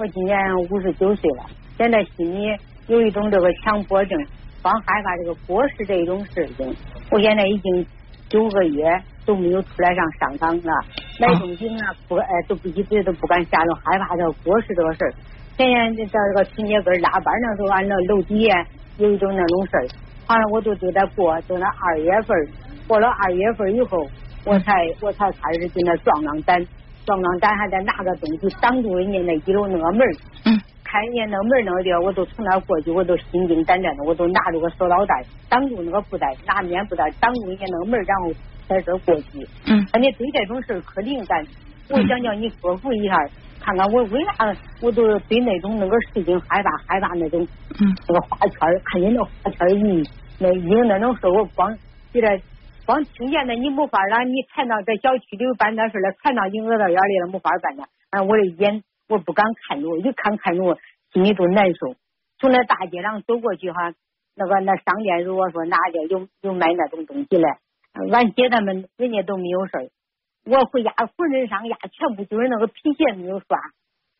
我今年五十九岁了，现在心里有一种这个强迫症，光害怕这个过世这一种事情。我现在已经九个月都没有出来上商场了，买东西啊不哎都不一直都不敢下楼，害怕这个过世这个事儿。前年在这个春节根拉班那时候，俺那楼底下有一种那种事儿，好像我都都在过，到那二月份，过了二月份以后，我才我才开始就那壮壮胆。刚刚咱还在拿个东西挡住人家那一楼那个门嗯，看人家那门那个地儿，我都从那过去，我都心惊胆战的，我都拿着个塑料袋挡住那个布袋，拿棉布袋挡住人家那个门，然后在这过去。嗯，你对这种事可灵感，我想叫你克服一下，看看我为啥我都对那种那个事情害怕，害怕那种嗯那个花圈，看见那花圈一那影那种事，我光觉得。光听见的你没法了，你看到在小区里办点事了，看到你耳朵眼里了，没法办了。啊，我的眼我不敢看着，一看看着心里都难受。从那大街上走过去哈，那个那商店如果说哪家有有卖那种东西嘞，俺姐他们人家都没有事儿。我回家浑身上下全部就是那个皮鞋没有刷，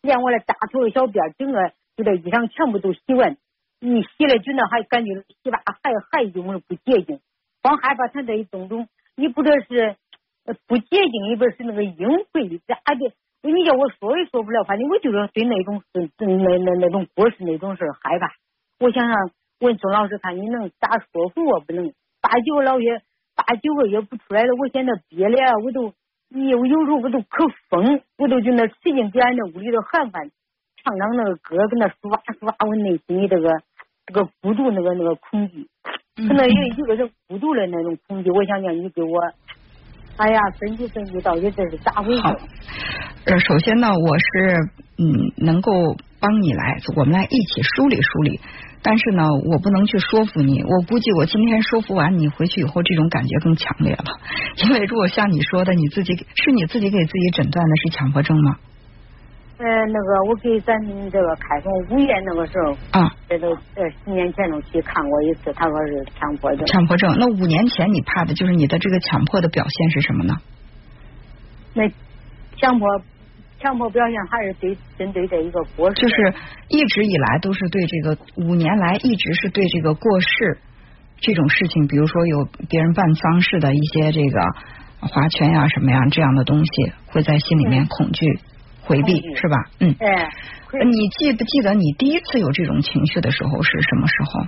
连我的大头小辫整个就这衣裳全部都洗完，一洗了就那还感觉洗吧还还用不洁净。光害怕他这一种种，你不知道是不洁净，也不是那个淫秽，咋的？你叫我说也说不了，反正我就是对那种事、那那那种过世那种事害怕。我想想，问钟老师看你能咋说服我？不能八九个老月，八九个月不出来了，我现在憋的，我都，有有时候我都可疯，我都就那使劲给俺那屋里头喊喊，唱唱那个歌，跟那抒发抒发我内心的这个这个孤独那个那个恐惧。可能有一个人孤独的那种恐惧，我想让你给我，哎呀，分析分析到底这是咋回事？好，呃，首先呢，我是嗯能够帮你来，我们来一起梳理梳理。但是呢，我不能去说服你。我估计我今天说服完你回去以后，这种感觉更强烈了。因为如果像你说的，你自己是你自己给自己诊断的是强迫症吗？呃，那个我给咱这个开封五院那个时候，啊，这都呃十年前都去看过一次，他说是强迫症。强迫症，那五年前你怕的就是你的这个强迫的表现是什么呢？那强迫强迫表现还是对针对这一个过世，就是一直以来都是对这个五年来一直是对这个过世这种事情，比如说有别人办丧事的一些这个划拳呀什么呀这样的东西，会在心里面恐惧。回避是吧？嗯。哎。你记不记得你第一次有这种情绪的时候是什么时候？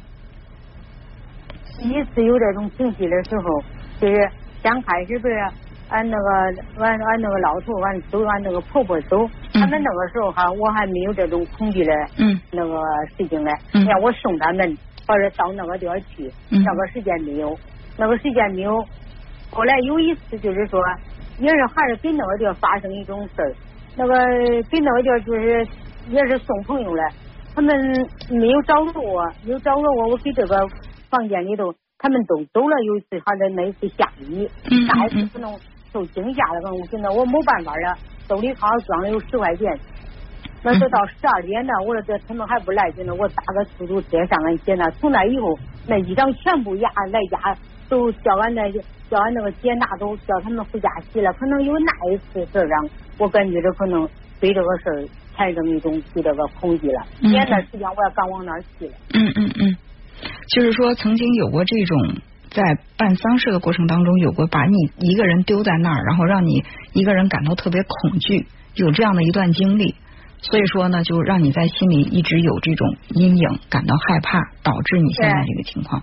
第一次有这种情绪的时候，就是刚开始不是俺那个俺俺那个老头俺走俺那个婆婆走，他们那个时候哈我还没有这种恐惧的嗯那个事情嘞。嗯。让我送他们或者到那个地方去，那个时间没有，那个时间没有。后来有一次就是说，也是还是跟那个地方发生一种事儿。那个给那个地儿就是也是送朋友来，他们没有找着我，没有找着我，我给这个房间里头，他们都走了。有一次还在那一次下雨，下一次可能受惊吓了，我现在我没办法了，兜里好像装了有十块钱。那都到十二点了，我说这他们还不来，就那我打个出租车上俺姐那，从那以后，那一张全部压来家，都叫俺那叫俺那个姐拿走，叫他们回家洗了。可能有那一次事让。我感觉这可能对这个事儿产生一种对这个恐惧了。前段时间我也刚往那儿去了。嗯嗯嗯，就是说曾经有过这种在办丧事的过程当中，有过把你一个人丢在那儿，然后让你一个人感到特别恐惧，有这样的一段经历。所以说呢，就让你在心里一直有这种阴影，感到害怕，导致你现在这个情况。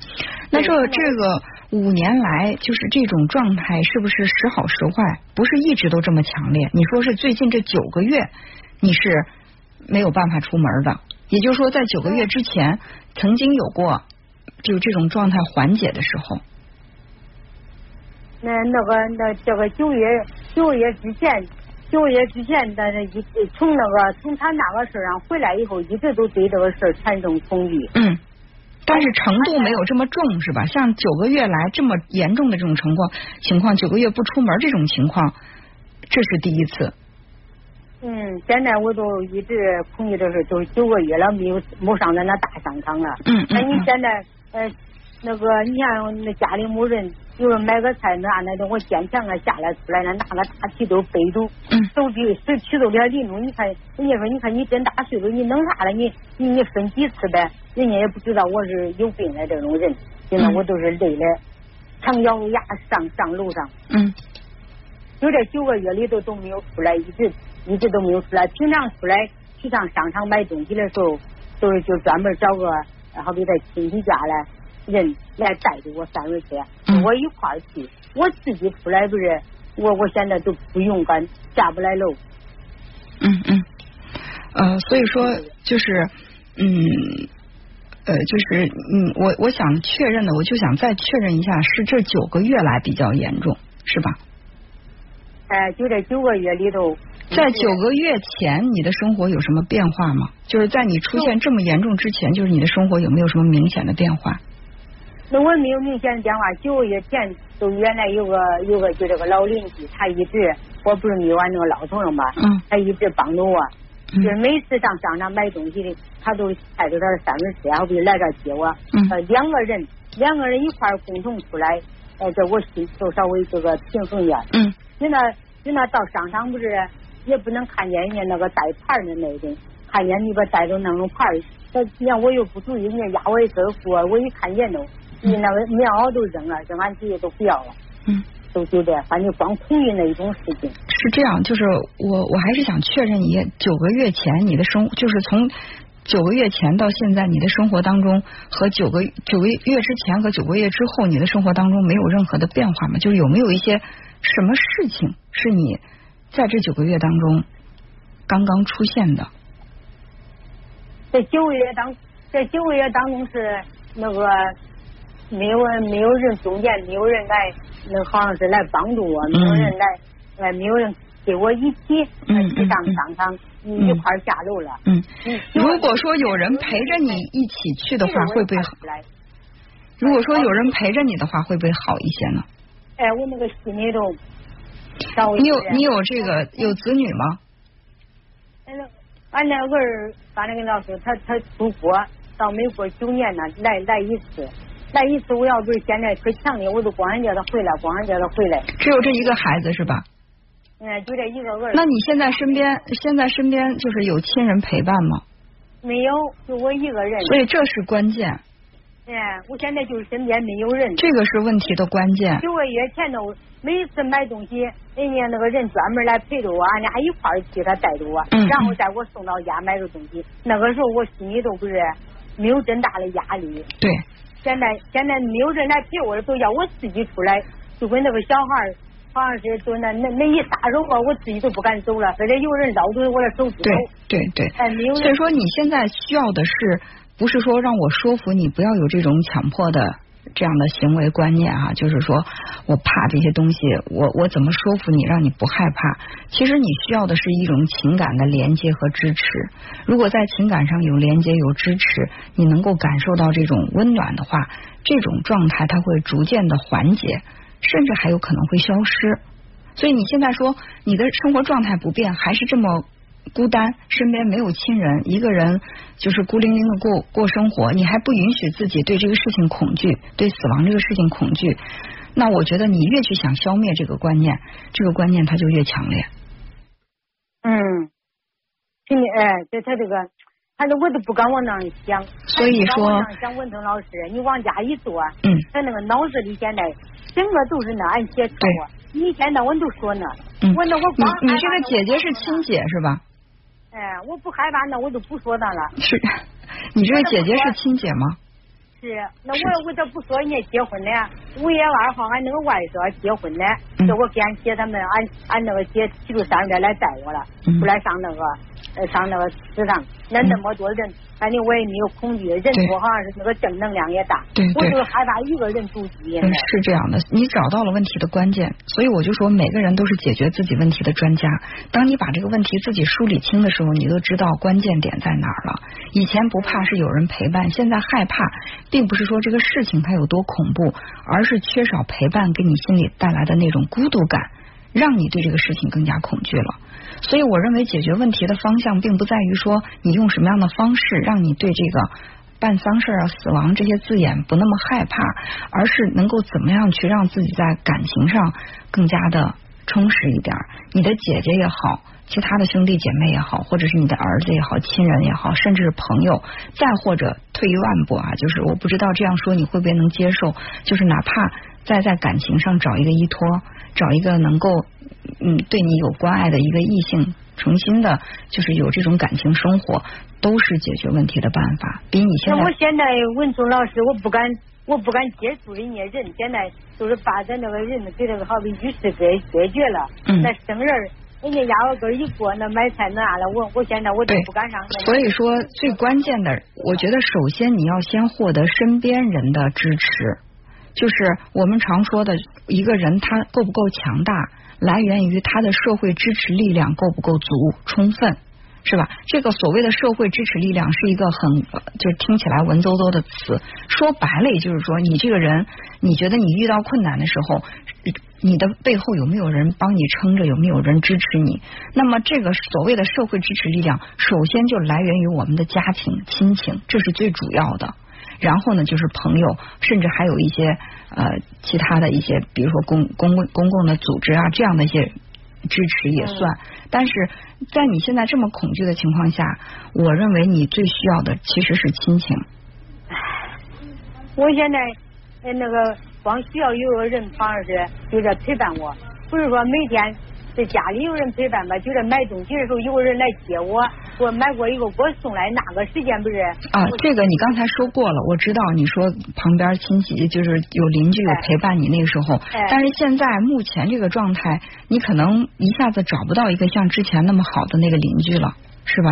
那说这个五年来，就是这种状态，是不是时好时坏？不是一直都这么强烈？你说是最近这九个月，你是没有办法出门的。也就是说，在九个月之前，曾经有过就这种状态缓解的时候。那那个那这个九月九个月之前。九个月之前，但是一从那个从他那个事儿上回来以后，一直都对这个事儿产生恐惧。嗯，但是程度没有这么重，是吧？像九个月来这么严重的这种情况，情况九个月不出门这种情况，这是第一次。嗯，现在我都一直恐惧的是，都九个月了，没有没上咱那大商场了。嗯嗯。那你现在呃那个你像那家里没人，有人买个菜那那的，我坚强啊下来出来了，拿个大提兜背着，手举手举着点拎着，你看人家说你看你这大岁数你弄啥了？你你你分几次呗？人家也不知道我是有病的这种人，现在我都是累的，常咬牙上上楼上。嗯。就这九个月里头都没有出来，一直一直都没有出来。平常出来去上商场买东西的时候，都是就专门找个好比在亲戚家来人来带着我三轮车，跟我一块儿去。我自己出来不是，我我现在都不勇敢下不来楼。嗯嗯，呃，所以说就是嗯呃就是嗯我我想确认的，我就想再确认一下，是这九个月来比较严重，是吧？哎，就这九个月里头，在九个月前，你的生活有什么变化吗？就是在你出现这么严重之前，就是你的生活有没有什么明显的变化？那我没有明显的变化。九个月前，都原来有个有个就这个老邻居，他一直我不是没完那个老头了嘛？嗯。他一直帮着我，就是每次上商场买东西的，他都开着他的三轮车，好比来这接我。嗯。呃，两个人，两个人一块共同出来，呃，这我心就稍微这个平衡点。嗯。你那你那到商场不是也不能看见人家那个带牌的那种，看见你把带着那种牌，那你看我又不注意，人家压我一身货，我一看见都，你那个棉袄都扔了，扔完直接都不要了。嗯，都就这，反正光恐惧那一种事情。是这样，就是我我还是想确认一下，九个月前你的生，就是从九个月前到现在，你的生活当中和九个九个月之前和九个月之后，你的生活当中没有任何的变化吗？就是有没有一些？什么事情是你在这九个月当中刚刚出现的？在九个月当在九个月当中是那个没有人没有人中间没有人来，那好像是来帮助我，没有人来，呃，没有人跟我一起去上商场一块下楼了。嗯，如果说有人陪着你一起去的话，会不会好？如果说有人陪着你的话，会不会好一些呢？哎，我那个心里头。你有你有这个有子女吗？俺那俺那儿，反正跟老师，他他出国到美国九年呢，来来一次，来一次。我要不是现在可强烈，我都光叫他回来，光叫他回来。只有这一个孩子是吧？嗯，就这一个儿。那你现在身边现在身边就是有亲人陪伴吗？没有，就我一个人。所以这是关键。哎，我现在就是身边没有人，这个是问题的关键。九个月前头，每次买东西，人家那个人专门来陪着我，俺俩一块儿去，他带着我，然后带我送到家买个东西。那个时候我心里都不是没有真大的压力。对。现在现在没有人来陪我，都要我自己出来，就跟那个小孩好像是就那那那一撒手吧，我自己都不敢走了，非得有人绕着我的手指头。对对对。哎，没有。所以说你现在需要的是。不是说让我说服你不要有这种强迫的这样的行为观念啊，就是说我怕这些东西，我我怎么说服你让你不害怕？其实你需要的是一种情感的连接和支持。如果在情感上有连接有支持，你能够感受到这种温暖的话，这种状态它会逐渐的缓解，甚至还有可能会消失。所以你现在说你的生活状态不变，还是这么。孤单，身边没有亲人，一个人就是孤零零的过过生活，你还不允许自己对这个事情恐惧，对死亡这个事情恐惧，那我觉得你越去想消灭这个观念，这个观念它就越强烈。嗯，听你哎，这他这个，反正我都不敢往那想。所以说，想文腾老师，你往家一坐，嗯，他那个脑子里现在整个都是那俺姐说，你一天到晚都说那，我那我光你这个姐姐是亲姐是吧？哎，我不害怕，那我就不说他了。是，你这个姐姐是亲姐吗？是，那我我这不说人家结婚呢，五月二号俺那个外甥结婚呢，叫我给俺姐他们，俺俺那个姐提出三个来带我了，出来上那个呃上那个食堂，那那么多人。反正我也没有恐惧，人多好像是那个正能量也大，我就害怕一个人独居。是这样的，你找到了问题的关键，所以我就说每个人都是解决自己问题的专家。当你把这个问题自己梳理清的时候，你都知道关键点在哪儿了。以前不怕是有人陪伴，现在害怕，并不是说这个事情它有多恐怖，而是缺少陪伴给你心里带来的那种孤独感，让你对这个事情更加恐惧了。所以，我认为解决问题的方向并不在于说你用什么样的方式让你对这个办丧事啊、死亡这些字眼不那么害怕，而是能够怎么样去让自己在感情上更加的充实一点。你的姐姐也好，其他的兄弟姐妹也好，或者是你的儿子也好、亲人也好，甚至是朋友，再或者退一万步啊，就是我不知道这样说你会不会能接受，就是哪怕再在感情上找一个依托，找一个能够嗯对你有关爱的一个异性。重新的，就是有这种感情生活，都是解决问题的办法。比你现在，我现在文聪老师，我不敢，我不敢接触人家人。现在就是把咱那个人给那个好比与世隔隔绝了。嗯。那生人，人家压我根一过，那买菜那了，我我现在我都不敢上。所以说，最关键的，我觉得首先你要先获得身边人的支持，就是我们常说的，一个人他够不够强大。来源于他的社会支持力量够不够足、充分，是吧？这个所谓的社会支持力量是一个很，就是听起来文绉绉的词。说白了，也就是说，你这个人，你觉得你遇到困难的时候，你的背后有没有人帮你撑着？有没有人支持你？那么，这个所谓的社会支持力量，首先就来源于我们的家庭、亲情，这是最主要的。然后呢，就是朋友，甚至还有一些呃其他的一些，比如说公公共公共的组织啊，这样的一些支持也算。但是在你现在这么恐惧的情况下，我认为你最需要的其实是亲情。我现在那个光需要有个人，好像是就在陪伴我，不是说每天。在家里有人陪伴吧，就是买东西的时候有个人来接我，我买过一个给我送来，那个时间不是啊？这个你刚才说过了，我知道你说旁边亲戚就是有邻居有陪伴你那个时候，但是现在目前这个状态，你可能一下子找不到一个像之前那么好的那个邻居了。是吧？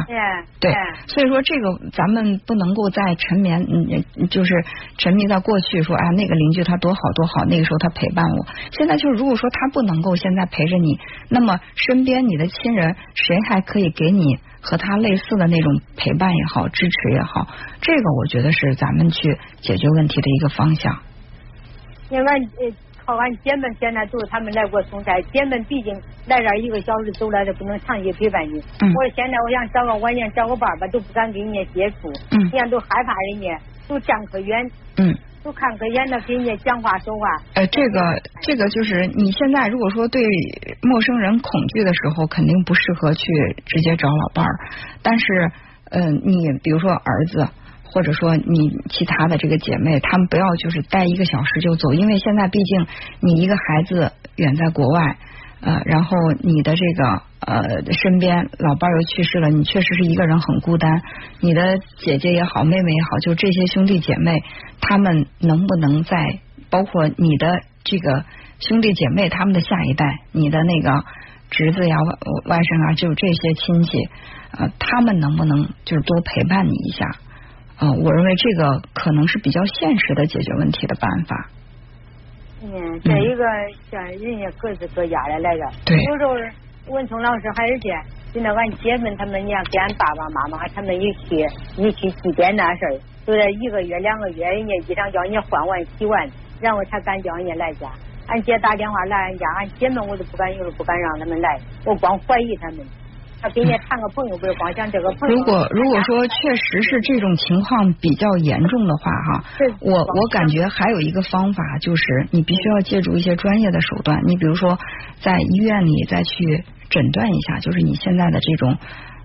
对，所以说这个咱们不能够再沉眠，嗯，就是沉迷在过去，说啊那个邻居他多好多好，那个时候他陪伴我。现在就是如果说他不能够现在陪着你，那么身边你的亲人谁还可以给你和他类似的那种陪伴也好，支持也好？这个我觉得是咱们去解决问题的一个方向。另外，呃。靠俺姐们现在都是他们来给我送菜，姐们毕竟来这一个小时走来的不能长期陪伴你。我说现在我想找个晚年找个伴吧，都不敢跟人家接触，人家都害怕人家，都站可远，都看可远的跟人家讲话说话。呃，这个这个就是你现在如果说对陌生人恐惧的时候，肯定不适合去直接找老伴儿。但是，嗯，你比如说儿子。或者说你其他的这个姐妹，她们不要就是待一个小时就走，因为现在毕竟你一个孩子远在国外，呃，然后你的这个呃身边老伴又去世了，你确实是一个人很孤单。你的姐姐也好，妹妹也好，就这些兄弟姐妹，他们能不能在包括你的这个兄弟姐妹他们的下一代，你的那个侄子呀、外甥啊，就这些亲戚，呃，他们能不能就是多陪伴你一下？啊，我认为这个可能是比较现实的解决问题的办法。嗯，再一个像人家各自各家的来着，对，有时候文聪老师还是这，就那俺姐们他们，你看跟俺爸爸妈妈他们一起一起祭奠那事儿，都在一个月两个月，人家衣裳叫人家换完洗完，然后才敢叫人家来家。俺姐打电话来俺家，俺姐们我都不敢，有时候不敢让他们来，我光怀疑他们。他给你谈个朋友，不是光讲这个朋友。如果如果说确实是这种情况比较严重的话，哈，我我感觉还有一个方法，就是你必须要借助一些专业的手段。你比如说，在医院里再去诊断一下，就是你现在的这种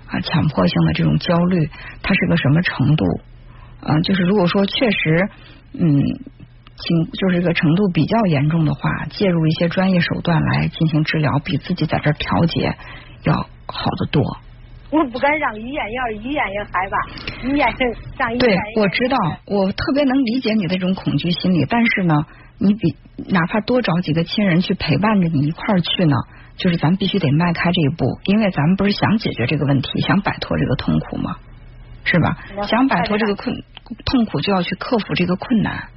啊强迫性的这种焦虑，它是个什么程度？嗯，就是如果说确实嗯情就是一个程度比较严重的话，介入一些专业手段来进行治疗，比自己在这调节要。好的多，我不敢让医院，要是医院也害怕，医院是上医院。对，我知道，我特别能理解你的这种恐惧心理，但是呢，你比哪怕多找几个亲人去陪伴着你一块儿去呢，就是咱必须得迈开这一步，因为咱们不是想解决这个问题，想摆脱这个痛苦吗？是吧？想摆脱这个困痛苦，就要去克服这个困难。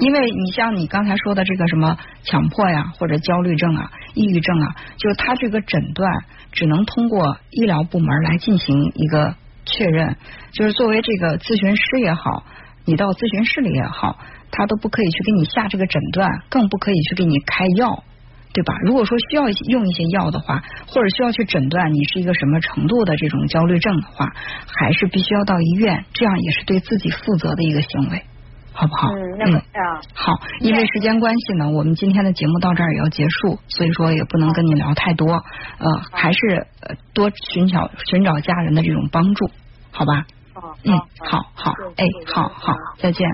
因为你像你刚才说的这个什么强迫呀，或者焦虑症啊、抑郁症啊，就是他这个诊断只能通过医疗部门来进行一个确认，就是作为这个咨询师也好，你到咨询室里也好，他都不可以去给你下这个诊断，更不可以去给你开药，对吧？如果说需要用一些药的话，或者需要去诊断你是一个什么程度的这种焦虑症的话，还是必须要到医院，这样也是对自己负责的一个行为。好不好？嗯，那个啊，好，因为时间关系呢，我们今天的节目到这儿也要结束，所以说也不能跟你聊太多，呃，还是呃多寻找寻找家人的这种帮助，好吧？哦，嗯，好好，哎，好好，再见。